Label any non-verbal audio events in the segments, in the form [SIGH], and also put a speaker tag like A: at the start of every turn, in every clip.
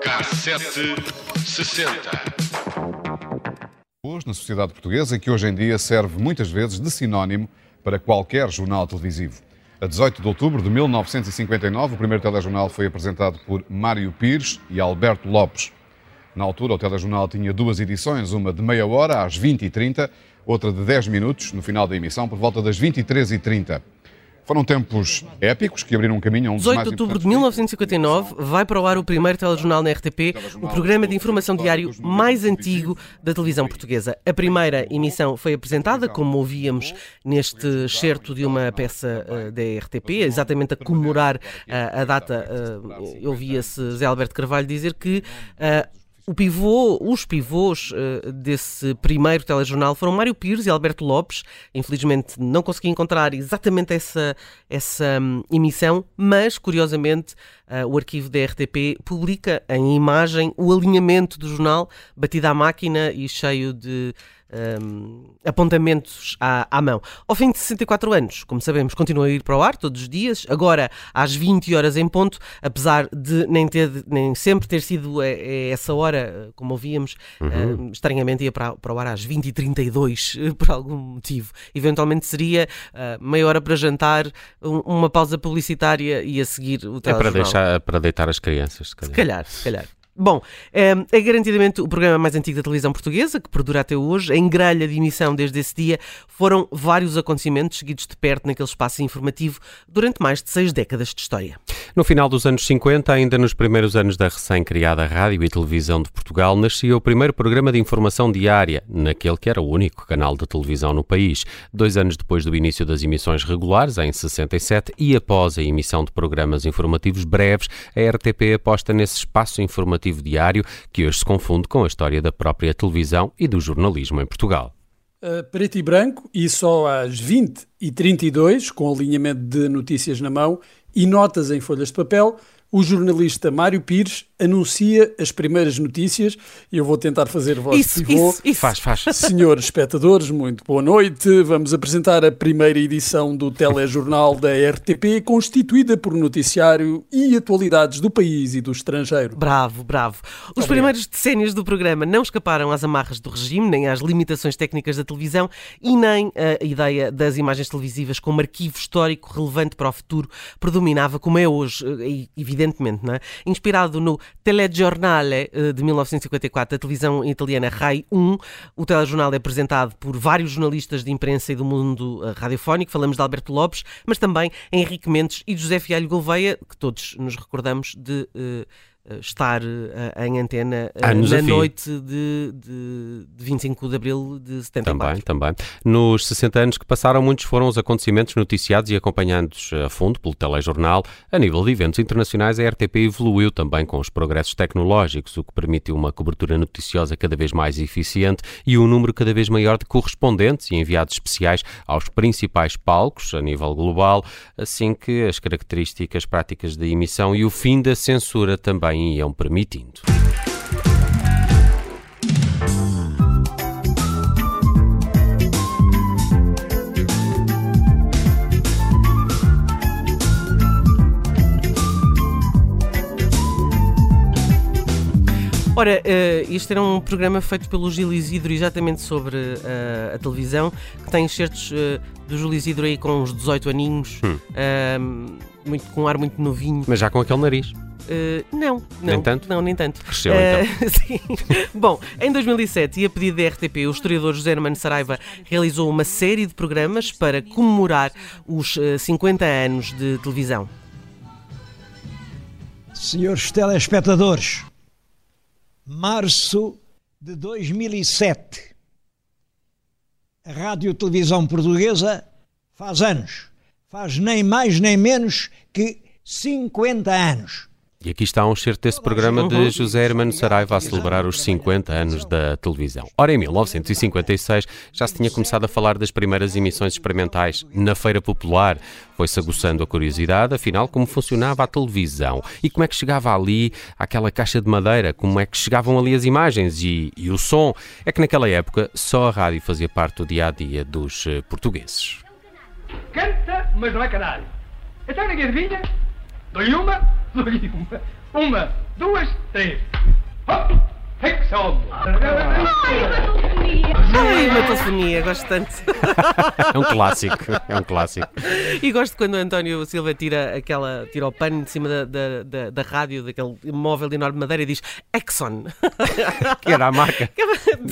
A: Cassete 60.
B: Hoje, na sociedade portuguesa, que hoje em dia serve muitas vezes de sinónimo para qualquer jornal televisivo. A 18 de outubro de 1959, o primeiro telejornal foi apresentado por Mário Pires e Alberto Lopes. Na altura, o telejornal tinha duas edições, uma de meia hora, às 20h30, outra de 10 minutos, no final da emissão, por volta das 23h30. Foram tempos épicos que abriram um caminho a um dos
C: 18
B: mais
C: de outubro de
B: importantes
C: 1959 vai para o ar o primeiro telejornal na RTP, o programa de informação diário mais antigo da televisão portuguesa. A primeira emissão foi apresentada, como ouvíamos neste excerto de uma peça eh, da RTP, exatamente a comemorar eh, a data. eh, eu ouvia-se Zé Alberto Carvalho dizer que. O pivô, os pivôs eh, desse primeiro telejornal foram Mário Pires e Alberto Lopes. Infelizmente não consegui encontrar exatamente essa, essa hum, emissão, mas curiosamente eh, o arquivo da RTP publica em imagem o alinhamento do jornal, batido à máquina e cheio de hum, apontamentos à, à mão. Ao fim de 64 anos, como sabemos, continua a ir para o ar todos os dias, agora às 20 horas em ponto, apesar de nem, ter, nem sempre ter sido a, a essa hora, como ouvíamos, hum, estranhamente ia para, para o ar às 20h32, eh, por algum motivo. Eventualmente seria eh, meia hora para jantar, um- uma pausa publicitária e a seguir o
D: É para,
C: telejornal.
D: deixar, para deitar as crianças, se calhar.
C: Se calhar, se calhar. Bom, é, é garantidamente o programa mais antigo da televisão portuguesa, que perdura até hoje. Em grelha de emissão desde esse dia, foram vários acontecimentos seguidos de perto naquele espaço informativo durante mais de seis décadas de história.
D: No final dos anos 50, ainda nos primeiros anos da recém-criada Rádio e Televisão de Portugal, nascia o primeiro programa de informação diária, naquele que era o único canal de televisão no país. Dois anos depois do início das emissões regulares, em 67, e após a emissão de programas informativos breves, a RTP aposta nesse espaço informativo diário que hoje se confunde com a história da própria televisão e do jornalismo em Portugal.
E: Uh, preto e branco e só às 20 e 32 com alinhamento de notícias na mão e notas em folhas de papel, o jornalista Mário Pires anuncia as primeiras notícias e eu vou tentar fazer voz
C: Isso,
E: de pivô.
C: isso, isso.
D: Faz, faz.
E: Senhores espectadores, muito boa noite. Vamos apresentar a primeira edição do telejornal da RTP, constituída por noticiário e atualidades do país e do estrangeiro.
C: Bravo, bravo. Os primeiros decénios do programa não escaparam às amarras do regime, nem às limitações técnicas da televisão e nem a ideia das imagens televisivas como arquivo histórico relevante para o futuro predominava como é hoje, eh, evidentemente, não é? Inspirado no Telegiornale eh, de 1954, da televisão italiana Rai 1, o telejornal é apresentado por vários jornalistas de imprensa e do mundo eh, radiofónico, falamos de Alberto Lopes, mas também Henrique Mendes e José Fialho Gouveia, que todos nos recordamos de eh, estar eh, em antena eh,
D: Anos
C: na noite de, de, de 25 de abril de 74.
D: Também, também. Nos 60 anos que passaram, muitos foram os acontecimentos noticiados e acompanhados a fundo pelo telejornal. A nível de eventos internacionais, a RTP evoluiu também com os progressos tecnológicos, o que permitiu uma cobertura noticiosa cada vez mais eficiente e um número cada vez maior de correspondentes e enviados especiais aos principais palcos a nível global, assim que as características práticas da emissão e o fim da censura também iam permitindo.
C: Ora, eh, este era um programa feito pelo Gil Isidro exatamente sobre eh, a televisão, que tem excertos eh, do Gil Isidro aí com uns 18 aninhos,
D: Hum.
C: eh, muito, com um ar muito novinho.
D: Mas já com aquele nariz.
C: Eh, não, não,
D: Nem tanto?
C: Não, nem tanto.
D: Cresceu,
C: Eh,
D: então. [LAUGHS]
C: sim. Bom, em 2007, e a pedido da RTP, o historiador José Hermano Saraiva realizou uma série de programas para comemorar os eh, 50 anos de televisão.
F: Senhores telespectadores, março de 2007, a Rádio Televisão Portuguesa faz anos. Faz nem mais nem menos que 50 anos.
D: E aqui está um certo desse programa de José Hermano Saraiva a celebrar os 50 anos da televisão. Ora, em 1956 já se tinha começado a falar das primeiras emissões experimentais na Feira Popular. Foi-se aguçando a curiosidade, afinal, como funcionava a televisão e como é que chegava ali aquela caixa de madeira, como é que chegavam ali as imagens e, e o som. É que naquela época só a rádio fazia parte do dia a dia dos uh, portugueses.
G: Canta, mas não é canalho. Então ninguém adivinha? Dou-lhe uma, dou-lhe uma. Uma, duas, três. Hop!
C: Ai, uma telefonia, gosto tanto.
D: É um clássico, é um clássico.
C: E gosto quando o António Silva tira aquela, tira o pano de cima da, da, da, da rádio, daquele móvel de enorme madeira e diz Exxon.
D: Que era a marca.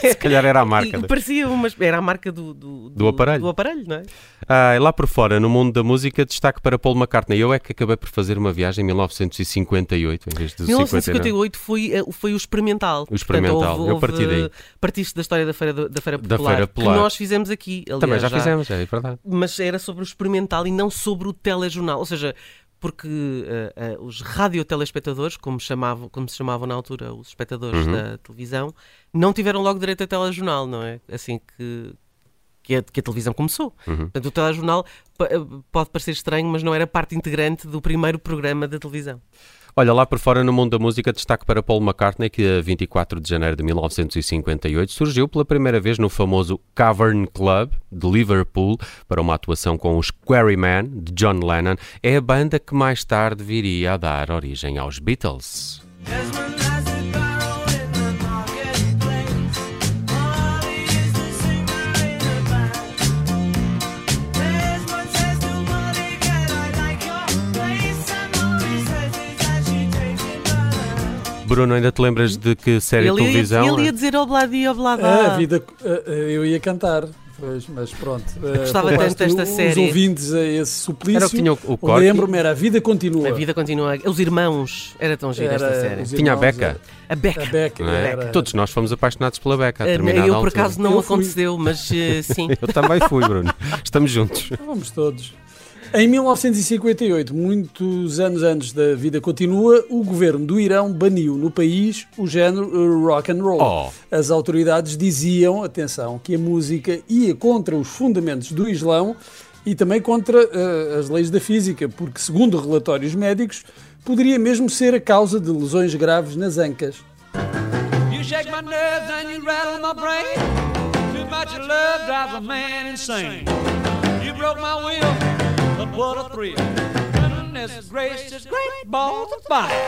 D: Se calhar era a marca.
C: E parecia uma, era a marca do, do,
D: Do aparelho.
C: do aparelho, não é?
D: Ah, lá por fora, no mundo da música, destaque para Paul McCartney. Eu é que acabei por fazer uma viagem em 1958, em vez de 59.
C: 1958 foi, eh, foi o experimental.
D: O experimental,
C: Portanto, houve,
D: eu parti daí.
C: houve- Partiste da história da Feira, da Feira
D: Da
C: Popular,
D: Feira Popular.
C: que nós fizemos aqui. aliás,
D: Também já fizemos, é verdade.
C: Mas era sobre o experimental e não sobre o telejornal. Ou seja, porque eh, eh, os radiotelespectadores, como, chamavam, como se chamavam na altura os espectadores
D: Uhum.
C: da televisão, não tiveram logo direito a telejornal, não é? Assim que, que, a, que a televisão começou.
D: Uhum.
C: Portanto, o telejornal eh, pode parecer estranho, mas não era parte integrante do primeiro programa da televisão.
D: Olha, lá por fora no mundo da música, destaque para Paul McCartney, que a 24 de janeiro de 1958 surgiu pela primeira vez no famoso Cavern Club de Liverpool para uma atuação com os Quarrymen de John Lennon. É a banda que mais tarde viria a dar origem aos Beatles. Bruno, ainda te lembras de que série de
C: Ele ia,
D: televisão?
C: ele ia dizer obladi, oblada.
E: A vida, eu ia cantar, pois, mas pronto.
C: Gostava
E: poupaste
C: tanto desta
E: os
C: série.
E: ouvintes a esse suplício.
D: Era o que tinha o, o.
E: Lembro-me, era A Vida Continua.
C: A vida continua. Os irmãos. Era tão gira esta série.
E: os
D: Tinha a
E: irmãos,
D: Beca.
C: A Beca.
E: A Beca,
D: é?
E: era.
D: Todos nós fomos apaixonados pela Beca a determinada
C: Eu, por acaso, não
E: Eu fui.
C: aconteceu, mas eh, sim. [LAUGHS]
D: Eu também fui, Bruno. Estamos juntos.
E: Vamos todos. Em 1958, muitos anos antes da vida continua, o governo do Irão baniu no país o género eh, rock and roll.
D: Oh.
E: As autoridades diziam, atenção, que a música ia contra os fundamentos do Islão e também contra eh, as leis da física, porque, segundo relatórios médicos, poderia mesmo ser a causa de lesões graves nas ancas.
H: You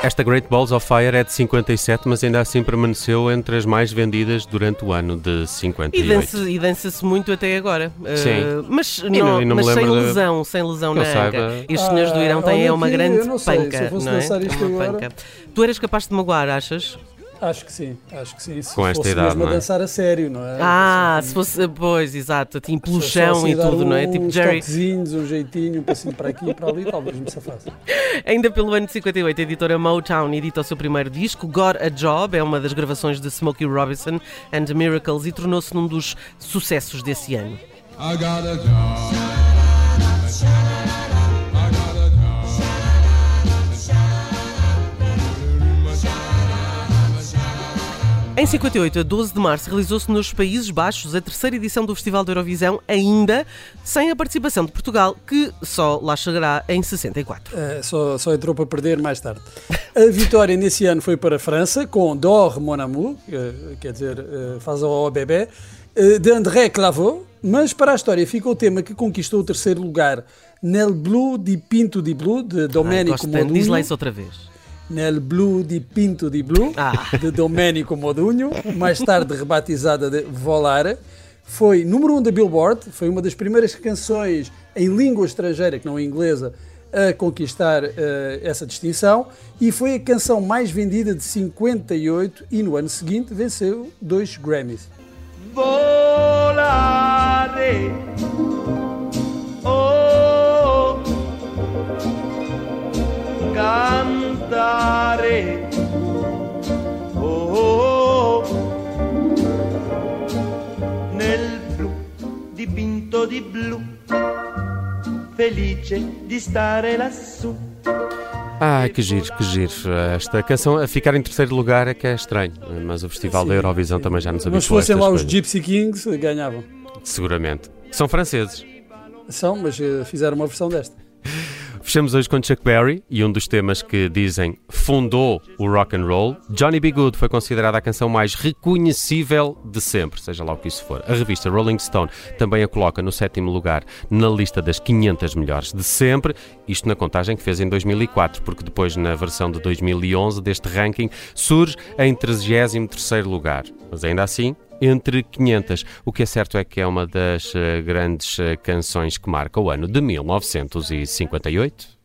D: Esta Great Balls of Fire é de 57, mas ainda assim permaneceu entre as mais vendidas durante o ano de
C: E
D: 58.
C: dança- e dança-se muito até agora. Eh,
D: Sim.
C: mas
D: E não-
C: não,
D: e não
C: mas sem
D: de-
C: lesão, sem lesão
D: que
C: na anca. E os senhores do Irão têm
E: olha
C: é uma grande
E: sei,
C: panca.
E: se
C: não é? Uma panca. Tu eras capaz de magoar, achas?
E: Acho que sim, acho que sim. Se
D: Com esta
E: fosse
D: idade,
E: mesmo
D: não é?
E: a dançar a sério, não é?
C: Ah, se fosse. Pois, exato, assim, pelo
E: Só
C: chão
E: assim
C: e tudo, não é? Tipo Jerry.
E: um jeitinho, um passinho para aqui e para ali, talvez me safasse. [LAUGHS]
C: Ainda pelo ano de 58, a editora Motown edita o seu primeiro disco, Got a Job, é uma das gravações de Smokey Robinson and the Miracles e tornou-se num dos sucessos desse ano.
A: I got a job.
C: Em 58, a 12 de março, realizou-se nos Países Baixos a terceira edição do Festival da Eurovisão, ainda sem a participação de Portugal, que só lá chegará em 64.
E: Eh, só, só entrou para perder mais tarde. A vitória nesse ano foi para a França, com Dor Mon Amour, eh, quer dizer, eh, faz ao bebê, eh, de André Clavaux, mas para a história fica o tema que conquistou o terceiro lugar, Nel Blue di Pinto di Blue, de
C: Ai,
E: Domenico.
C: Diz lá isso outra vez.
E: Nel Blue di Pinto di Blue,
C: Ah.
E: de Domenico Modugno, mais tarde rebatizada de Volare. Foi número 1 um da Billboard, foi uma das primeiras canções em língua estrangeira, que não é inglesa, a conquistar eh, essa distinção e foi a canção mais vendida de 58 e no ano seguinte venceu dois Grammys.
H: Volare. cantare. Oh, oh, oh. Nel blu dipinto di blu, felice di stare lassù.
I: Ah, que giro, que giro. Esta canção a ficar em terceiro lugar é que é estranho, mas o Festival
E: sim,
I: da Eurovisão
E: sim.
I: também já nos habituou.
E: Mas se fossem lá os. Gypsy Kings, ganhavam.
I: Seguramente. São franceses.
E: São, mas eh, fizeram uma versão desta.
I: Fechamos hoje com Chuck Berry e um dos temas que dizem fundou o rock and roll. Johnny B. Good foi considerada a canção mais reconhecível de sempre, seja lá o que isso for. A revista Rolling Stone também a coloca no sétimo lugar na lista das 500 melhores de sempre, isto na contagem que fez em 2004, porque depois na versão de 2011 deste ranking surge em 33º lugar. Mas ainda assim, entre 500. O que é certo é que é uma das eh, grandes eh, canções que marca o ano de 1958.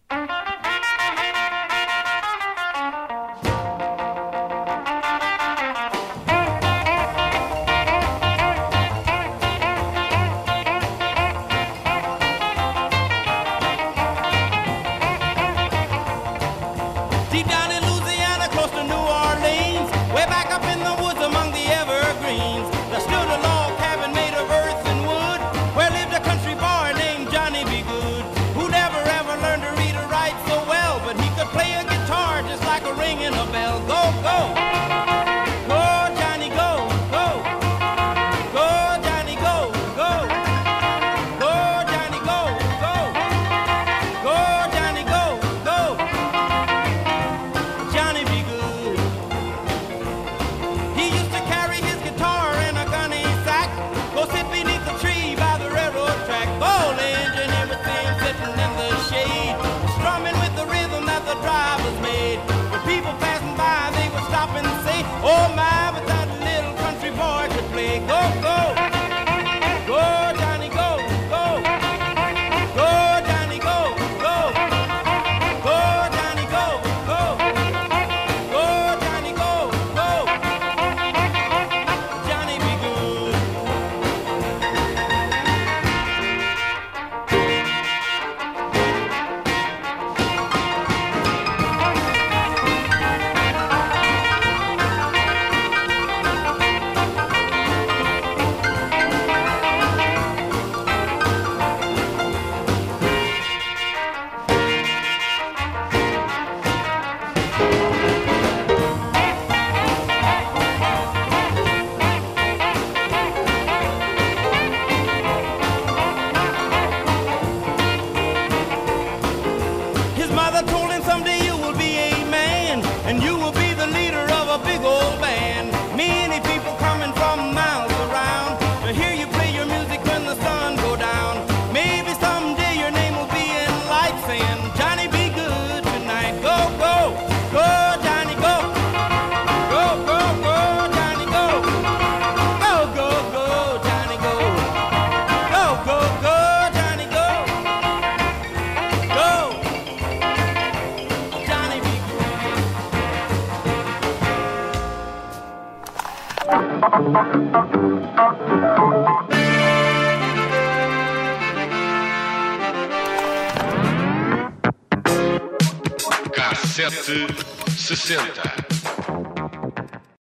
D: Cassete 60.